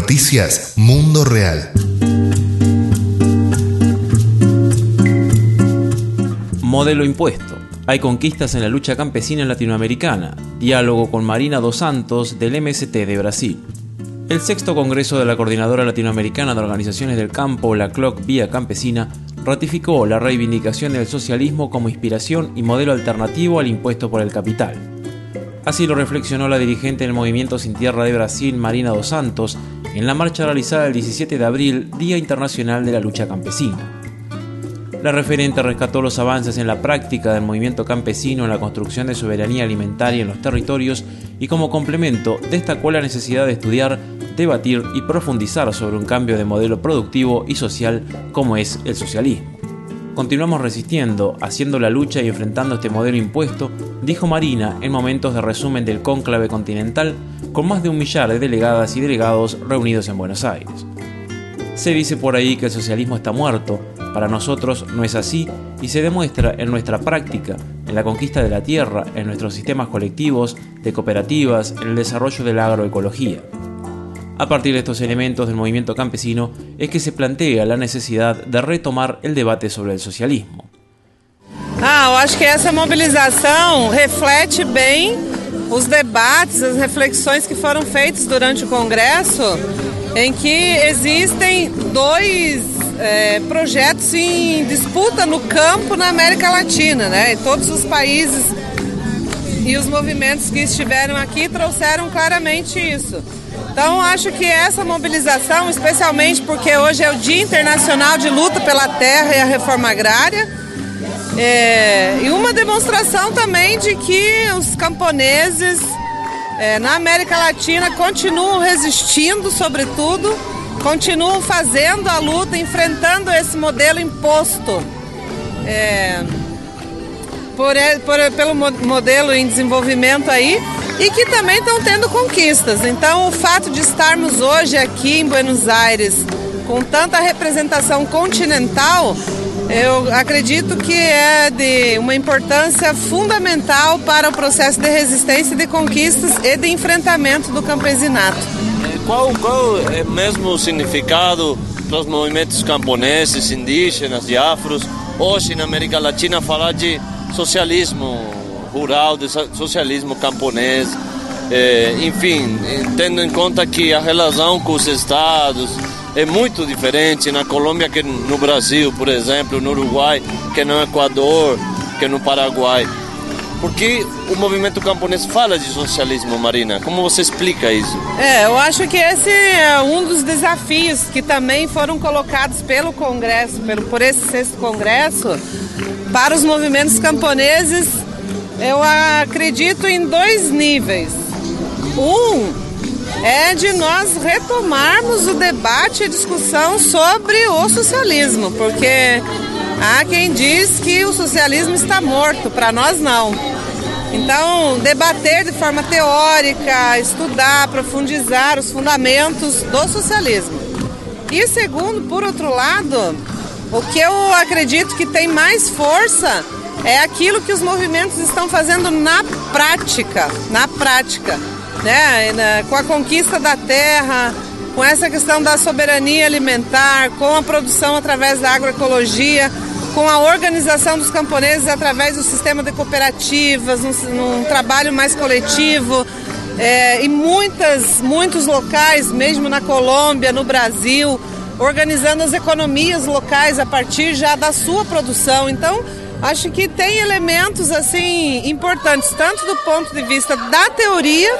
Noticias Mundo Real. Modelo impuesto. Hay conquistas en la lucha campesina latinoamericana. Diálogo con Marina dos Santos del MST de Brasil. El sexto Congreso de la Coordinadora Latinoamericana de Organizaciones del Campo, la CLOC Vía Campesina, ratificó la reivindicación del socialismo como inspiración y modelo alternativo al impuesto por el capital. Así lo reflexionó la dirigente del Movimiento Sin Tierra de Brasil, Marina dos Santos, en la marcha realizada el 17 de abril, Día Internacional de la Lucha Campesina. La referente rescató los avances en la práctica del movimiento campesino en la construcción de soberanía alimentaria en los territorios y como complemento destacó la necesidad de estudiar debatir y profundizar sobre un cambio de modelo productivo y social como es el socialismo. Continuamos resistiendo, haciendo la lucha y enfrentando este modelo impuesto, dijo Marina en momentos de resumen del cónclave continental con más de un millar de delegadas y delegados reunidos en Buenos Aires. Se dice por ahí que el socialismo está muerto, para nosotros no es así y se demuestra en nuestra práctica, en la conquista de la tierra, en nuestros sistemas colectivos, de cooperativas, en el desarrollo de la agroecología. A partir de estos elementos del movimiento campesino es que se plantea la necesidad de retomar el debate sobre el socialismo. Ah, eu acho que essa mobilização reflete bem os debates, as reflexões que foram feitas durante o Congresso, em que existem dois é, projetos em disputa no campo na América Latina, né? E todos os países e os movimentos que estiveram aqui trouxeram claramente isso. Então acho que essa mobilização, especialmente porque hoje é o Dia Internacional de Luta pela Terra e a Reforma Agrária, é, e uma demonstração também de que os camponeses é, na América Latina continuam resistindo, sobretudo, continuam fazendo a luta, enfrentando esse modelo imposto. É, por, por, pelo modelo em desenvolvimento aí e que também estão tendo conquistas. Então, o fato de estarmos hoje aqui em Buenos Aires com tanta representação continental, eu acredito que é de uma importância fundamental para o processo de resistência, de conquistas e de enfrentamento do campesinato. Qual, qual é mesmo o significado dos movimentos camponeses, indígenas e afros, hoje na América Latina, falar de socialismo rural, de socialismo camponês, é, enfim, tendo em conta que a relação com os estados é muito diferente na Colômbia que no Brasil, por exemplo, no Uruguai, que no Equador, que no Paraguai. Porque o movimento camponês fala de socialismo, Marina? Como você explica isso? É, eu acho que esse é um dos desafios que também foram colocados pelo Congresso, pelo, por esse sexto Congresso, para os movimentos camponeses eu acredito em dois níveis. Um é de nós retomarmos o debate e discussão sobre o socialismo, porque há quem diz que o socialismo está morto, para nós não. Então, debater de forma teórica, estudar, profundizar os fundamentos do socialismo. E segundo, por outro lado, o que eu acredito que tem mais força é aquilo que os movimentos estão fazendo na prática, na prática, né? com a conquista da terra, com essa questão da soberania alimentar, com a produção através da agroecologia, com a organização dos camponeses através do sistema de cooperativas, num, num trabalho mais coletivo. É, e muitas, muitos locais, mesmo na Colômbia, no Brasil, organizando as economias locais a partir já da sua produção. Então, acho que tem elementos assim importantes, tanto do ponto de vista da teoria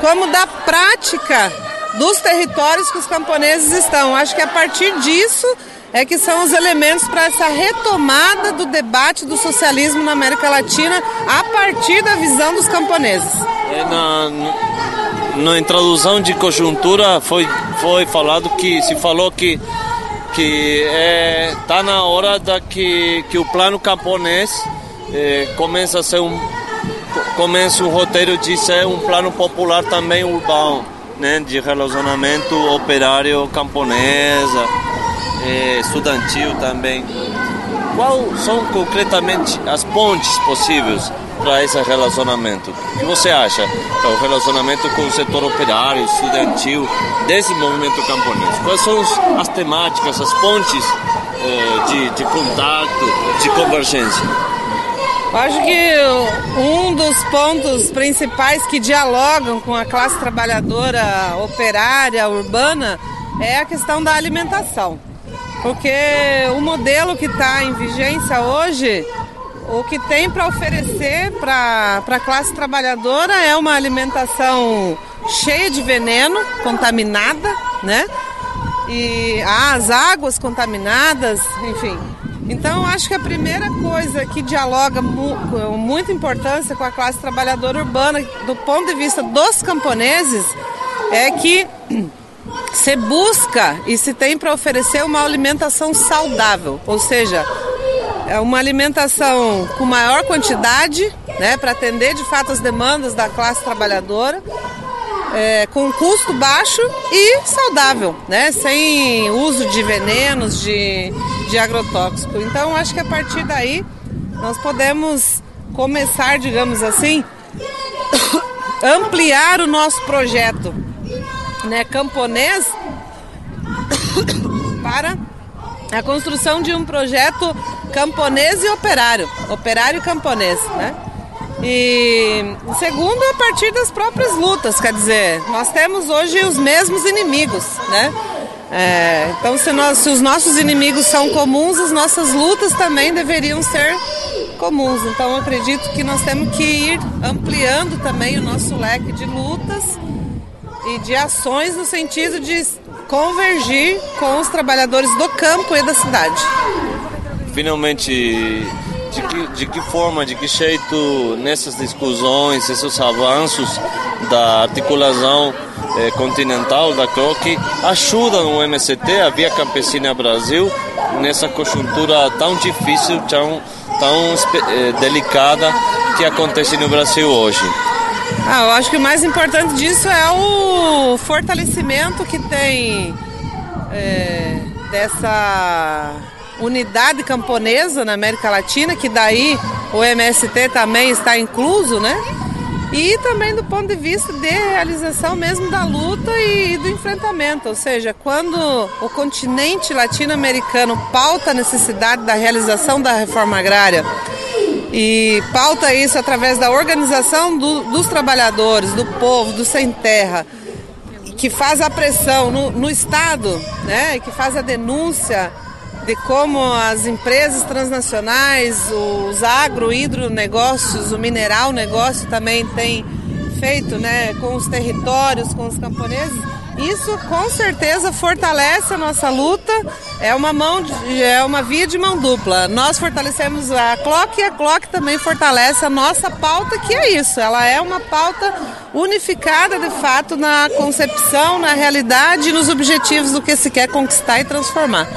como da prática dos territórios que os camponeses estão. Acho que a partir disso é que são os elementos para essa retomada do debate do socialismo na América Latina a partir da visão dos camponeses. É, na, na introdução de conjuntura foi, foi falado que se falou que que é, tá na hora da que, que o plano camponês é, começa a ser um começa o roteiro de ser um plano popular também urbano, né, de relacionamento operário camponesa, é, estudantil também. Quais são concretamente as pontes possíveis para esse relacionamento? O que você acha? O relacionamento com o setor operário, estudantil, desse movimento camponês? Quais são as temáticas, as pontes eh, de, de contato, de convergência? Acho que um dos pontos principais que dialogam com a classe trabalhadora operária, urbana, é a questão da alimentação. Porque o modelo que está em vigência hoje, o que tem para oferecer para a classe trabalhadora é uma alimentação cheia de veneno, contaminada, né? E as águas contaminadas, enfim. Então, acho que a primeira coisa que dialoga com muita importância com a classe trabalhadora urbana, do ponto de vista dos camponeses, é que se busca e se tem para oferecer uma alimentação saudável, ou seja, é uma alimentação com maior quantidade, né, para atender de fato as demandas da classe trabalhadora, é, com custo baixo e saudável, né, sem uso de venenos, de, de agrotóxico. Então, acho que a partir daí nós podemos começar, digamos assim, ampliar o nosso projeto né, camponês para a construção de um projeto camponês e operário, operário camponês, né? E segundo, a partir das próprias lutas, quer dizer, nós temos hoje os mesmos inimigos, né? É, então, se, nós, se os nossos inimigos são comuns, as nossas lutas também deveriam ser comuns. Então, acredito que nós temos que ir ampliando também o nosso leque de lutas e de ações no sentido de convergir com os trabalhadores do campo e da cidade. Finalmente, de que, de que forma, de que jeito nessas discussões, esses avanços da articulação eh, continental da CROC ajudam o MST, a Via Campesina Brasil, nessa conjuntura tão difícil, tão, tão eh, delicada que acontece no Brasil hoje? Ah, eu acho que o mais importante disso é o fortalecimento que tem é, dessa unidade camponesa na América Latina, que daí o MST também está incluso, né? E também do ponto de vista de realização mesmo da luta e do enfrentamento, ou seja, quando o continente latino-americano pauta a necessidade da realização da reforma agrária e pauta isso através da organização do, dos trabalhadores, do povo, do sem terra, que faz a pressão no, no Estado, né, que faz a denúncia de como as empresas transnacionais, os agro, hidronegócios, o mineral negócio também tem feito né, com os territórios, com os camponeses isso com certeza fortalece a nossa luta. É uma mão, de, é uma via de mão dupla. Nós fortalecemos a CLOC e a CLOC também fortalece a nossa pauta, que é isso. Ela é uma pauta unificada de fato na concepção, na realidade e nos objetivos do que se quer conquistar e transformar.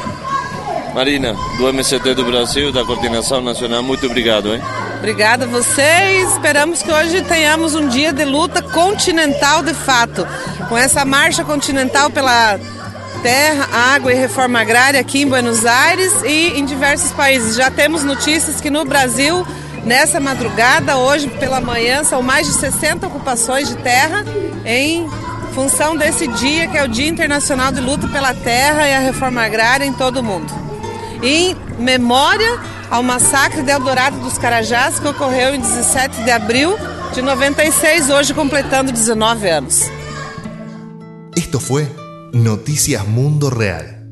Marina, do MCT do Brasil, da Coordenação Nacional, muito obrigado, hein? Obrigada a vocês. Esperamos que hoje tenhamos um dia de luta continental de fato, com essa marcha continental pela terra, água e reforma agrária aqui em Buenos Aires e em diversos países. Já temos notícias que no Brasil, nessa madrugada, hoje pela manhã, são mais de 60 ocupações de terra em função desse dia que é o Dia Internacional de Luta pela Terra e a Reforma Agrária em todo o mundo. Em memória ao massacre de Eldorado dos Carajás, que ocorreu em 17 de abril de 96, hoje completando 19 anos. Esto fue Noticias Mundo Real.